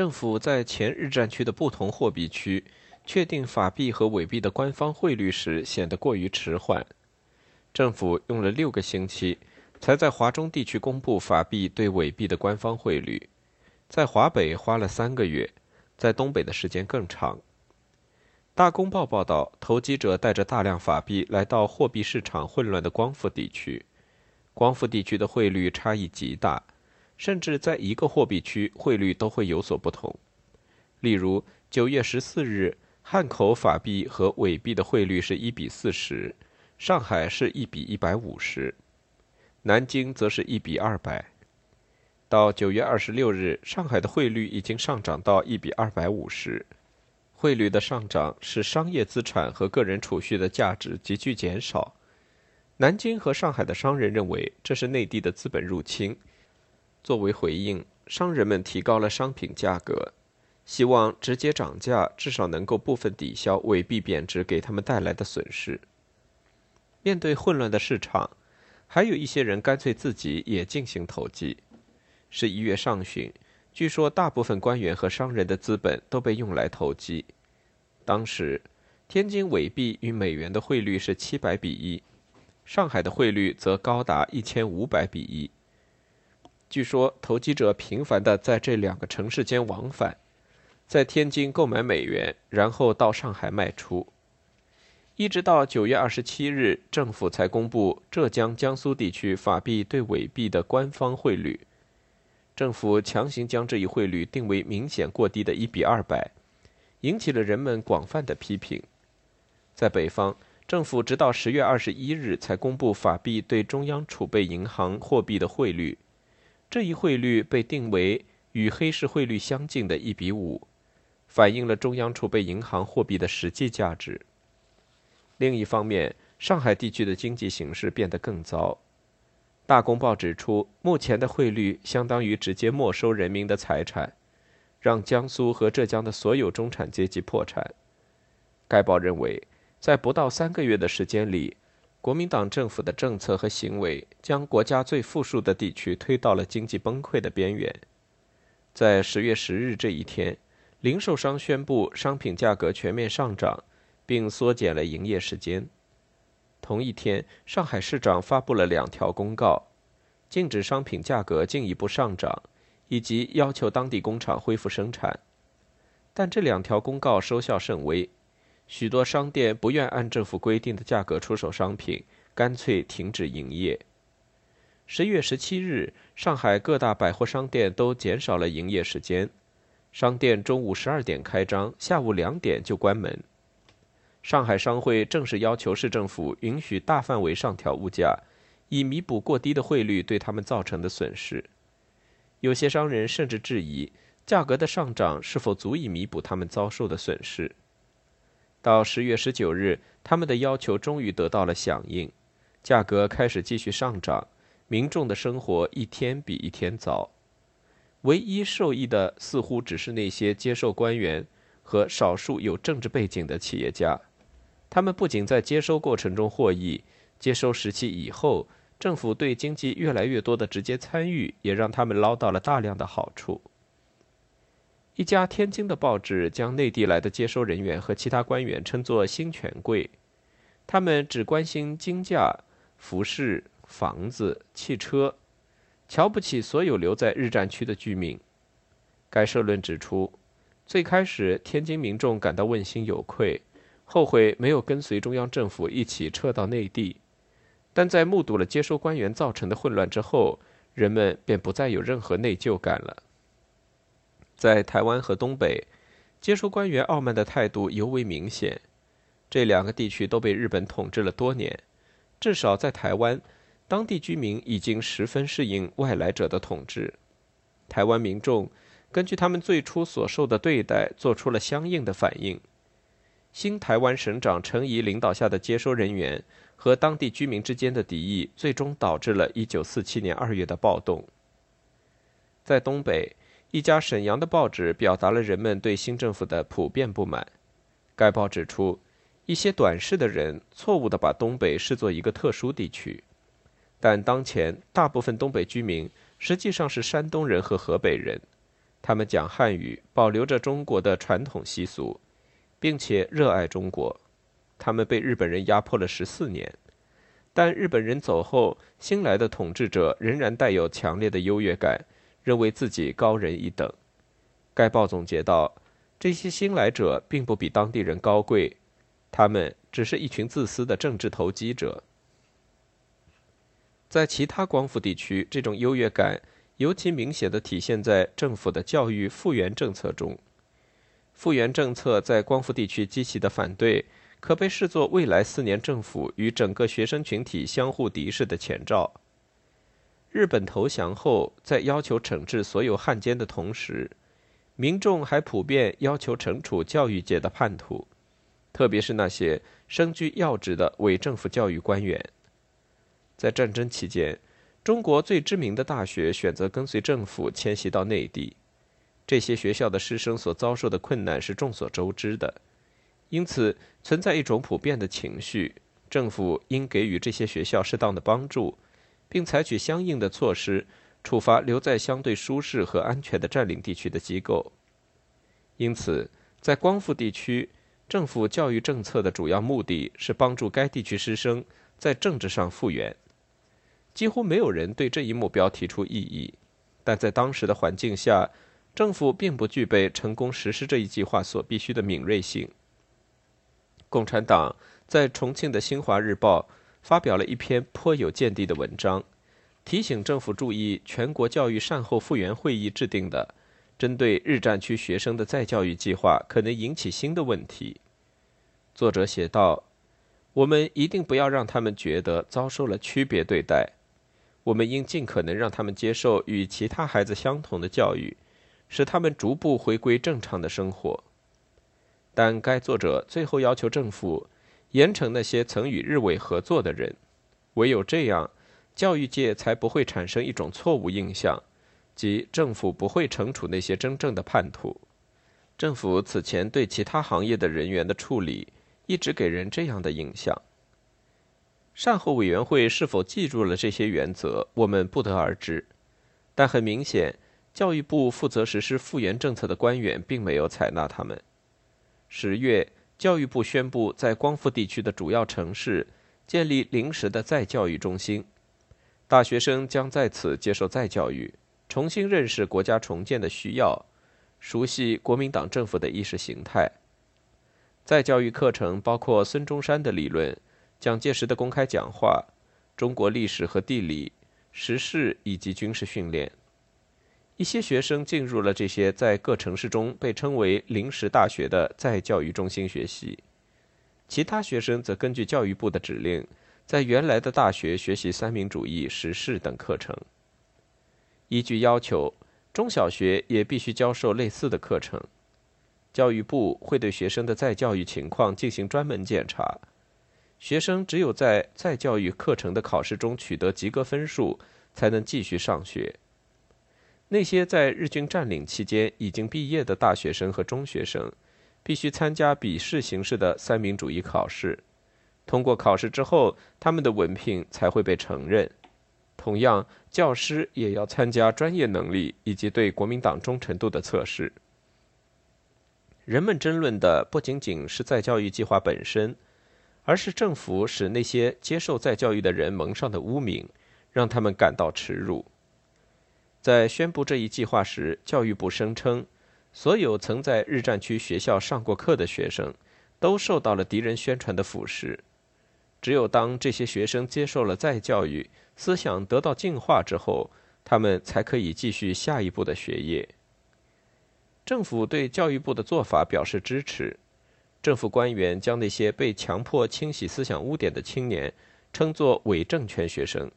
政府在前日战区的不同货币区确定法币和伪币的官方汇率时显得过于迟缓。政府用了六个星期，才在华中地区公布法币对伪币的官方汇率；在华北花了三个月，在东北的时间更长。大公报报道，投机者带着大量法币来到货币市场混乱的光复地区，光复地区的汇率差异极大。甚至在一个货币区，汇率都会有所不同。例如，九月十四日，汉口法币和伪币的汇率是一比四十，上海是一比一百五十，南京则是一比二百。到九月二十六日，上海的汇率已经上涨到一比二百五十。汇率的上涨使商业资产和个人储蓄的价值急剧减少。南京和上海的商人认为这是内地的资本入侵。作为回应，商人们提高了商品价格，希望直接涨价至少能够部分抵消伪币贬值给他们带来的损失。面对混乱的市场，还有一些人干脆自己也进行投机。十一月上旬，据说大部分官员和商人的资本都被用来投机。当时，天津伪币与美元的汇率是七百比一，上海的汇率则高达一千五百比一。据说，投机者频繁地在这两个城市间往返，在天津购买美元，然后到上海卖出。一直到九月二十七日，政府才公布浙江、江苏地区法币对伪币的官方汇率。政府强行将这一汇率定为明显过低的一比二百，引起了人们广泛的批评。在北方，政府直到十月二十一日才公布法币对中央储备银行货币的汇率。这一汇率被定为与黑市汇率相近的一比五，反映了中央储备银行货币的实际价值。另一方面，上海地区的经济形势变得更糟。大公报指出，目前的汇率相当于直接没收人民的财产，让江苏和浙江的所有中产阶级破产。该报认为，在不到三个月的时间里。国民党政府的政策和行为将国家最富庶的地区推到了经济崩溃的边缘。在十月十日这一天，零售商宣布商品价格全面上涨，并缩减了营业时间。同一天，上海市长发布了两条公告，禁止商品价格进一步上涨，以及要求当地工厂恢复生产。但这两条公告收效甚微。许多商店不愿按政府规定的价格出售商品，干脆停止营业。十月十七日，上海各大百货商店都减少了营业时间，商店中午十二点开张，下午两点就关门。上海商会正式要求市政府允许大范围上调物价，以弥补过低的汇率对他们造成的损失。有些商人甚至质疑，价格的上涨是否足以弥补他们遭受的损失。到十月十九日，他们的要求终于得到了响应，价格开始继续上涨，民众的生活一天比一天糟。唯一受益的似乎只是那些接受官员和少数有政治背景的企业家，他们不仅在接收过程中获益，接收时期以后，政府对经济越来越多的直接参与，也让他们捞到了大量的好处。一家天津的报纸将内地来的接收人员和其他官员称作“新权贵”，他们只关心金价、服饰、房子、汽车，瞧不起所有留在日战区的居民。该社论指出，最开始天津民众感到问心有愧，后悔没有跟随中央政府一起撤到内地，但在目睹了接收官员造成的混乱之后，人们便不再有任何内疚感了。在台湾和东北，接收官员傲慢的态度尤为明显。这两个地区都被日本统治了多年，至少在台湾，当地居民已经十分适应外来者的统治。台湾民众根据他们最初所受的对待，做出了相应的反应。新台湾省长陈仪领导下的接收人员和当地居民之间的敌意，最终导致了1947年2月的暴动。在东北。一家沈阳的报纸表达了人们对新政府的普遍不满。该报指出，一些短视的人错误地把东北视作一个特殊地区，但当前大部分东北居民实际上是山东人和河北人，他们讲汉语，保留着中国的传统习俗，并且热爱中国。他们被日本人压迫了十四年，但日本人走后，新来的统治者仍然带有强烈的优越感。认为自己高人一等，该报总结道：“这些新来者并不比当地人高贵，他们只是一群自私的政治投机者。”在其他光复地区，这种优越感尤其明显的体现在政府的教育复原政策中。复原政策在光复地区激起的反对，可被视作未来四年政府与整个学生群体相互敌视的前兆。日本投降后，在要求惩治所有汉奸的同时，民众还普遍要求惩处教育界的叛徒，特别是那些身居要职的伪政府教育官员。在战争期间，中国最知名的大学选择跟随政府迁徙到内地，这些学校的师生所遭受的困难是众所周知的，因此存在一种普遍的情绪：政府应给予这些学校适当的帮助。并采取相应的措施，处罚留在相对舒适和安全的占领地区的机构。因此，在光复地区，政府教育政策的主要目的是帮助该地区师生在政治上复原。几乎没有人对这一目标提出异议，但在当时的环境下，政府并不具备成功实施这一计划所必须的敏锐性。共产党在重庆的《新华日报》。发表了一篇颇有见地的文章，提醒政府注意全国教育善后复原会议制定的针对日战区学生的再教育计划可能引起新的问题。作者写道：“我们一定不要让他们觉得遭受了区别对待，我们应尽可能让他们接受与其他孩子相同的教育，使他们逐步回归正常的生活。”但该作者最后要求政府。严惩那些曾与日伪合作的人，唯有这样，教育界才不会产生一种错误印象，即政府不会惩处那些真正的叛徒。政府此前对其他行业的人员的处理，一直给人这样的印象。善后委员会是否记住了这些原则，我们不得而知。但很明显，教育部负责实施复原政策的官员并没有采纳他们。十月。教育部宣布，在光复地区的主要城市建立临时的再教育中心，大学生将在此接受再教育，重新认识国家重建的需要，熟悉国民党政府的意识形态。再教育课程包括孙中山的理论、蒋介石的公开讲话、中国历史和地理、时事以及军事训练。一些学生进入了这些在各城市中被称为临时大学的再教育中心学习，其他学生则根据教育部的指令，在原来的大学学习三民主义、时事等课程。依据要求，中小学也必须教授类似的课程。教育部会对学生的再教育情况进行专门检查。学生只有在再教育课程的考试中取得及格分数，才能继续上学。那些在日军占领期间已经毕业的大学生和中学生，必须参加笔试形式的三民主义考试。通过考试之后，他们的文凭才会被承认。同样，教师也要参加专业能力以及对国民党忠诚度的测试。人们争论的不仅仅是再教育计划本身，而是政府使那些接受再教育的人蒙上的污名，让他们感到耻辱。在宣布这一计划时，教育部声称，所有曾在日战区学校上过课的学生，都受到了敌人宣传的腐蚀。只有当这些学生接受了再教育，思想得到净化之后，他们才可以继续下一步的学业。政府对教育部的做法表示支持。政府官员将那些被强迫清洗思想污点的青年称作伪政权学生。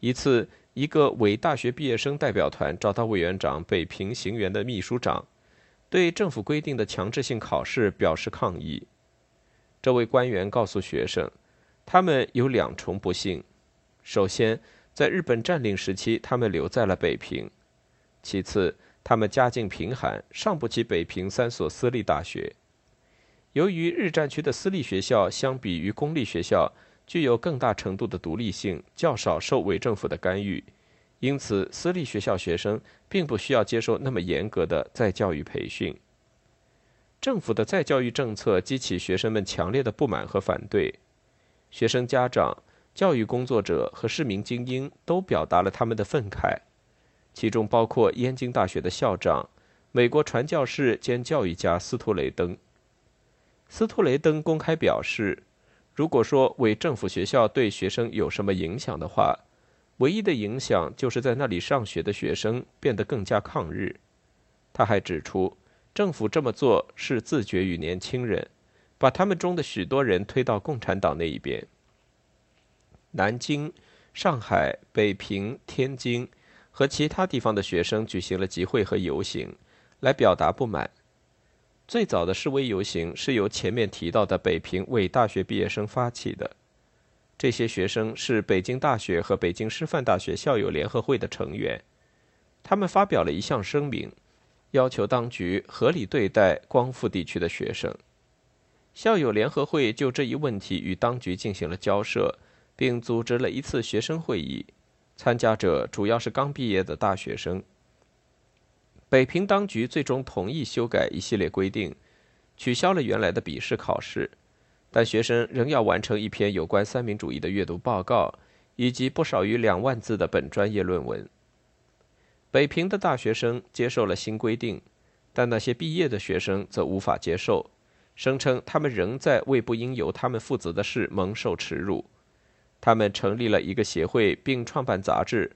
一次。一个伪大学毕业生代表团找到委员长北平行员的秘书长，对政府规定的强制性考试表示抗议。这位官员告诉学生，他们有两重不幸：首先，在日本占领时期，他们留在了北平；其次，他们家境贫寒，上不起北平三所私立大学。由于日战区的私立学校相比于公立学校，具有更大程度的独立性，较少受伪政府的干预，因此私立学校学生并不需要接受那么严格的再教育培训。政府的再教育政策激起学生们强烈的不满和反对，学生家长、教育工作者和市民精英都表达了他们的愤慨，其中包括燕京大学的校长、美国传教士兼教育家斯图雷登。斯图雷登公开表示。如果说为政府学校对学生有什么影响的话，唯一的影响就是在那里上学的学生变得更加抗日。他还指出，政府这么做是自绝于年轻人，把他们中的许多人推到共产党那一边。南京、上海、北平、天津和其他地方的学生举行了集会和游行，来表达不满。最早的示威游行是由前面提到的北平伪大学毕业生发起的。这些学生是北京大学和北京师范大学校友联合会的成员。他们发表了一项声明，要求当局合理对待光复地区的学生。校友联合会就这一问题与当局进行了交涉，并组织了一次学生会议，参加者主要是刚毕业的大学生。北平当局最终同意修改一系列规定，取消了原来的笔试考试，但学生仍要完成一篇有关三民主义的阅读报告，以及不少于两万字的本专业论文。北平的大学生接受了新规定，但那些毕业的学生则无法接受，声称他们仍在为不应由他们负责的事蒙受耻辱。他们成立了一个协会，并创办杂志，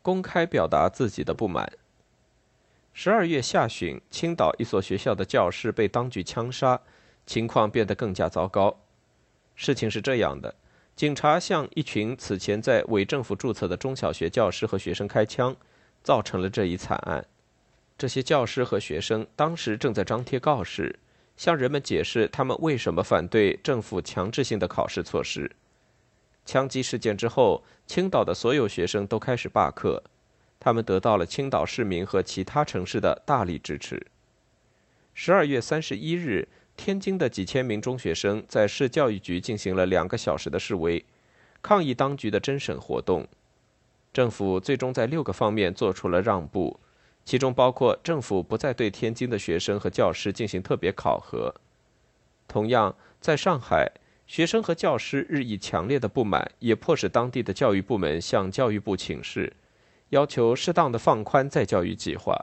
公开表达自己的不满。十二月下旬，青岛一所学校的教师被当局枪杀，情况变得更加糟糕。事情是这样的：警察向一群此前在伪政府注册的中小学教师和学生开枪，造成了这一惨案。这些教师和学生当时正在张贴告示，向人们解释他们为什么反对政府强制性的考试措施。枪击事件之后，青岛的所有学生都开始罢课。他们得到了青岛市民和其他城市的大力支持。十二月三十一日，天津的几千名中学生在市教育局进行了两个小时的示威，抗议当局的侦审活动。政府最终在六个方面做出了让步，其中包括政府不再对天津的学生和教师进行特别考核。同样，在上海，学生和教师日益强烈的不满也迫使当地的教育部门向教育部请示。要求适当的放宽再教育计划。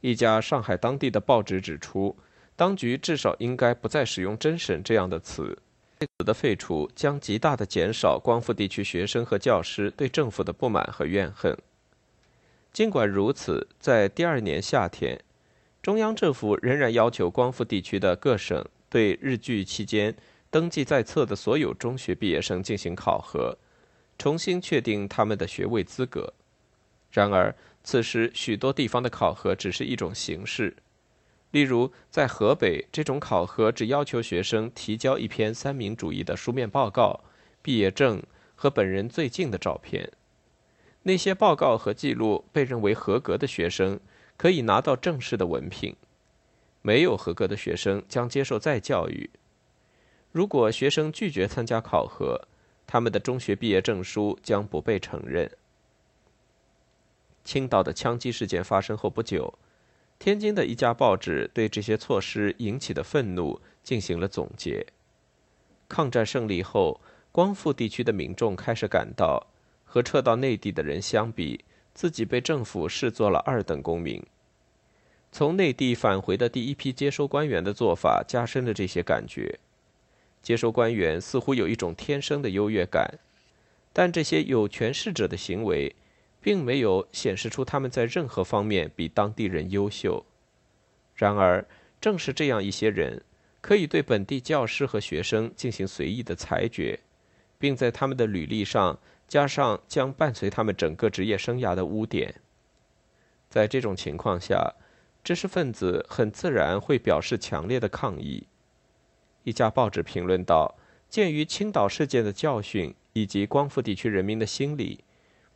一家上海当地的报纸指出，当局至少应该不再使用“真审”这样的词。此的废除将极大的减少光复地区学生和教师对政府的不满和怨恨。尽管如此，在第二年夏天，中央政府仍然要求光复地区的各省对日据期间登记在册的所有中学毕业生进行考核，重新确定他们的学位资格。然而，此时许多地方的考核只是一种形式。例如，在河北，这种考核只要求学生提交一篇三民主义的书面报告、毕业证和本人最近的照片。那些报告和记录被认为合格的学生可以拿到正式的文凭，没有合格的学生将接受再教育。如果学生拒绝参加考核，他们的中学毕业证书将不被承认。青岛的枪击事件发生后不久，天津的一家报纸对这些措施引起的愤怒进行了总结。抗战胜利后，光复地区的民众开始感到，和撤到内地的人相比，自己被政府视作了二等公民。从内地返回的第一批接收官员的做法，加深了这些感觉。接收官员似乎有一种天生的优越感，但这些有权势者的行为，并没有显示出他们在任何方面比当地人优秀。然而，正是这样一些人，可以对本地教师和学生进行随意的裁决，并在他们的履历上加上将伴随他们整个职业生涯的污点。在这种情况下，知识分子很自然会表示强烈的抗议。一家报纸评论道：“鉴于青岛事件的教训以及光复地区人民的心理，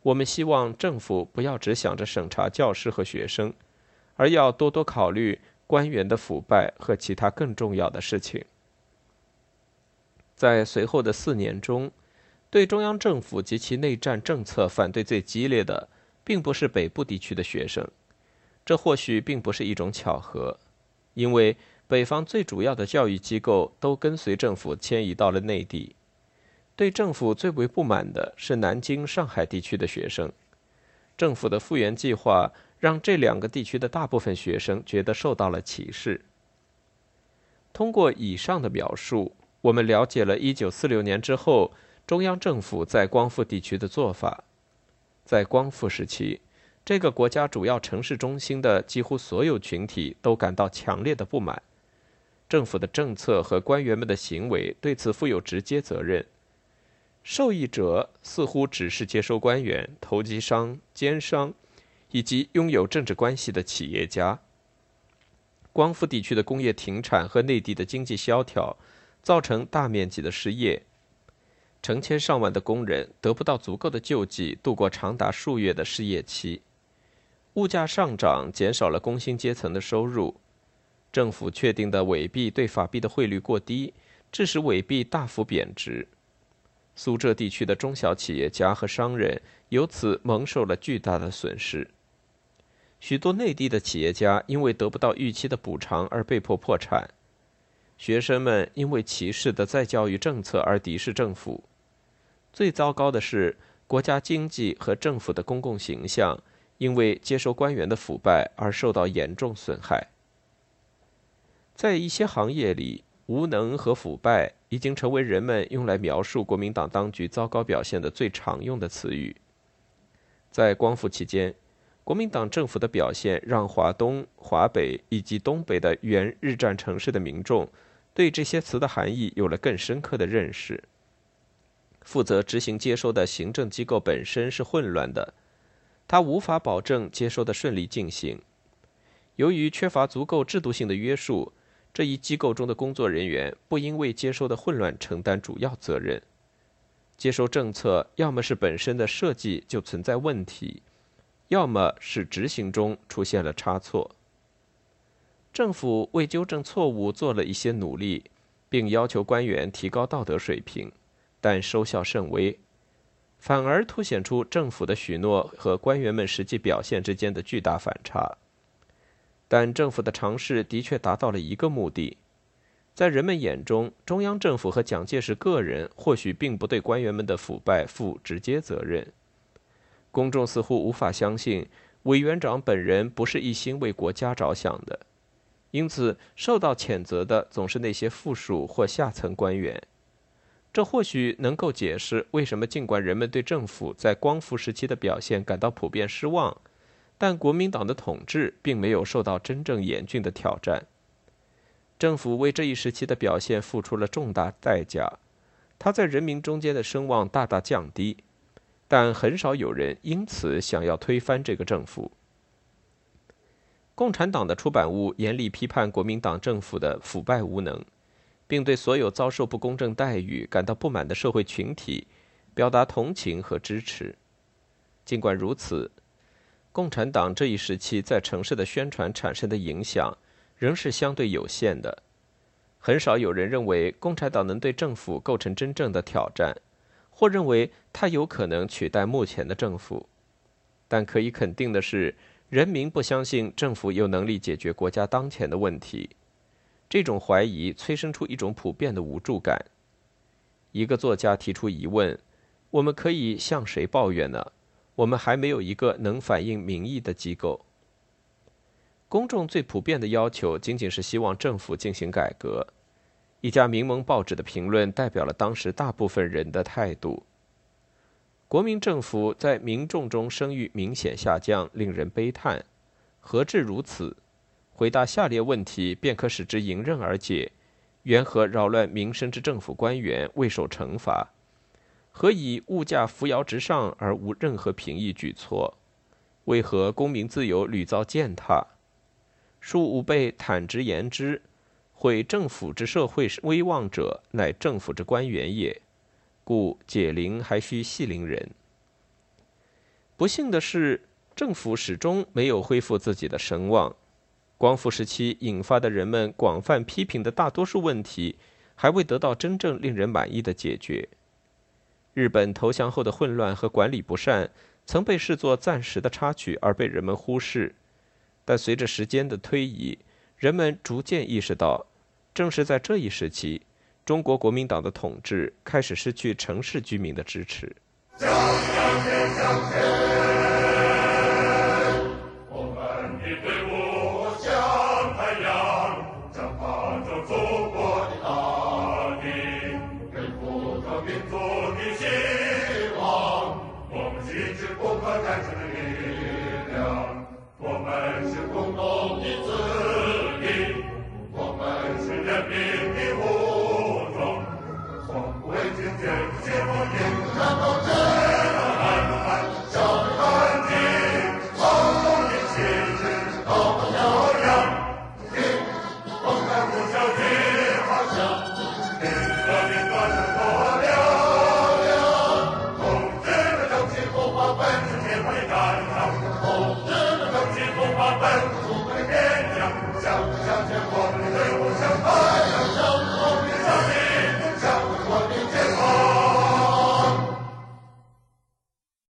我们希望政府不要只想着审查教师和学生，而要多多考虑官员的腐败和其他更重要的事情。”在随后的四年中，对中央政府及其内战政策反对最激烈的，并不是北部地区的学生。这或许并不是一种巧合，因为。北方最主要的教育机构都跟随政府迁移到了内地。对政府最为不满的是南京、上海地区的学生。政府的复员计划让这两个地区的大部分学生觉得受到了歧视。通过以上的描述，我们了解了1946年之后中央政府在光复地区的做法。在光复时期。这个国家主要城市中心的几乎所有群体都感到强烈的不满。政府的政策和官员们的行为对此负有直接责任。受益者似乎只是接收官员、投机商、奸商，以及拥有政治关系的企业家。光复地区的工业停产和内地的经济萧条，造成大面积的失业，成千上万的工人得不到足够的救济，度过长达数月的失业期。物价上涨减少了工薪阶层的收入。政府确定的伪币对法币的汇率过低，致使伪币大幅贬值。苏浙地区的中小企业家和商人由此蒙受了巨大的损失。许多内地的企业家因为得不到预期的补偿而被迫破产。学生们因为歧视的再教育政策而敌视政府。最糟糕的是，国家经济和政府的公共形象因为接收官员的腐败而受到严重损害。在一些行业里，无能和腐败已经成为人们用来描述国民党当局糟糕表现的最常用的词语。在光复期间，国民党政府的表现让华东、华北以及东北的原日战城市的民众对这些词的含义有了更深刻的认识。负责执行接收的行政机构本身是混乱的，它无法保证接收的顺利进行。由于缺乏足够制度性的约束。这一机构中的工作人员不应为接收的混乱承担主要责任。接收政策要么是本身的设计就存在问题，要么是执行中出现了差错。政府为纠正错误做了一些努力，并要求官员提高道德水平，但收效甚微，反而凸显出政府的许诺和官员们实际表现之间的巨大反差。但政府的尝试的确达到了一个目的，在人们眼中，中央政府和蒋介石个人或许并不对官员们的腐败负直接责任。公众似乎无法相信委员长本人不是一心为国家着想的，因此受到谴责的总是那些附属或下层官员。这或许能够解释为什么，尽管人们对政府在光复时期的表现感到普遍失望。但国民党的统治并没有受到真正严峻的挑战。政府为这一时期的表现付出了重大代价，他在人民中间的声望大大降低，但很少有人因此想要推翻这个政府。共产党的出版物严厉批判国民党政府的腐败无能，并对所有遭受不公正待遇感到不满的社会群体表达同情和支持。尽管如此，共产党这一时期在城市的宣传产生的影响仍是相对有限的。很少有人认为共产党能对政府构成真正的挑战，或认为它有可能取代目前的政府。但可以肯定的是。人民不相信政府有能力解决国家当前的问题，这种怀疑催生出一种普遍的无助感。一个作家提出疑问：我们可以向谁抱怨呢？我们还没有一个能反映民意的机构。公众最普遍的要求仅仅是希望政府进行改革。一家民盟报纸的评论代表了当时大部分人的态度。国民政府在民众中声誉明显下降，令人悲叹。何至如此？回答下列问题，便可使之迎刃而解：缘何扰乱民生之政府官员未受惩罚？何以物价扶摇直上而无任何平抑举措？为何公民自由屡遭践踏？恕吾辈坦直言之：毁政府之社会威望者，乃政府之官员也。故解铃还需系铃人。不幸的是，政府始终没有恢复自己的声望。光复时期引发的人们广泛批评的大多数问题，还未得到真正令人满意的解决。日本投降后的混乱和管理不善，曾被视作暂时的插曲而被人们忽视。但随着时间的推移，人们逐渐意识到，正是在这一时期。中国国民党的统治开始失去城市居民的支持。